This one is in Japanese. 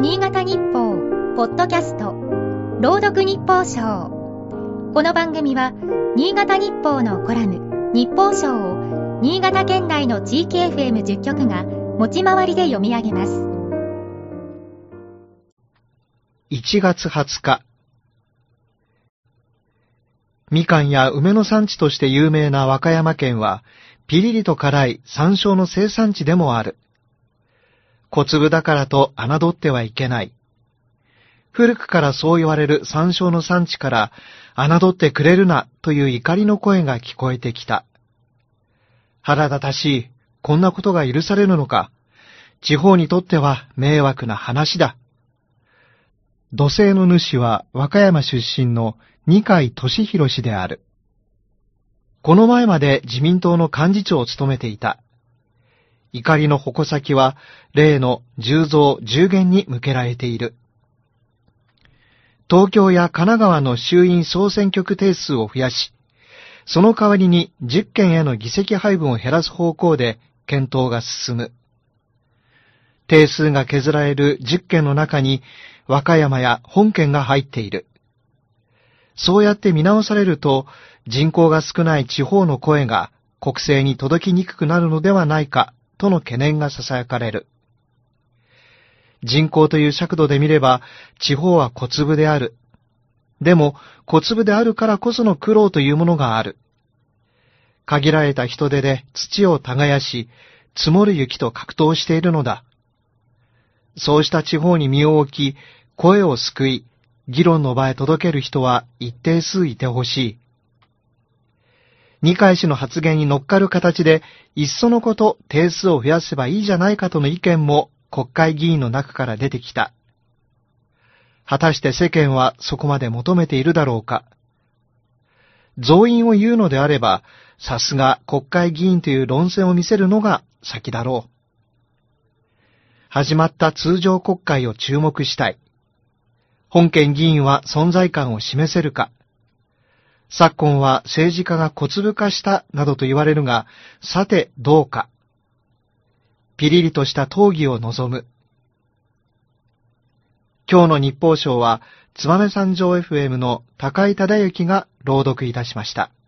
新潟日報、ポッドキャスト、朗読日報賞。この番組は、新潟日報のコラム、日報賞を、新潟県内の地域 FM10 局が、持ち回りで読み上げます。1月20日。みかんや梅の産地として有名な和歌山県は、ピリリと辛い山椒の生産地でもある。小粒だからと侮ってはいけない。古くからそう言われる山椒の産地から、侮ってくれるなという怒りの声が聞こえてきた。腹立たしい、こんなことが許されるのか。地方にとっては迷惑な話だ。土星の主は和歌山出身の二階俊博氏である。この前まで自民党の幹事長を務めていた。怒りの矛先は例の十増十減に向けられている。東京や神奈川の衆院総選挙区定数を増やし、その代わりに10県への議席配分を減らす方向で検討が進む。定数が削られる10県の中に和歌山や本県が入っている。そうやって見直されると人口が少ない地方の声が国政に届きにくくなるのではないかとの懸念が囁かれる。人口という尺度で見れば地方は小粒である。でも小粒であるからこその苦労というものがある。限られた人手で土を耕し、積もる雪と格闘しているのだ。そうした地方に身を置き、声を救い、議論の場へ届ける人は一定数いてほしい。二階氏の発言に乗っかる形で、いっそのこと定数を増やせばいいじゃないかとの意見も国会議員の中から出てきた。果たして世間はそこまで求めているだろうか。増員を言うのであれば、さすが国会議員という論戦を見せるのが先だろう。始まった通常国会を注目したい。本県議員は存在感を示せるか。昨今は政治家が小粒化したなどと言われるが、さてどうか。ピリリとした討議を望む。今日の日報賞は、つばめ三条 FM の高井忠之が朗読いたしました。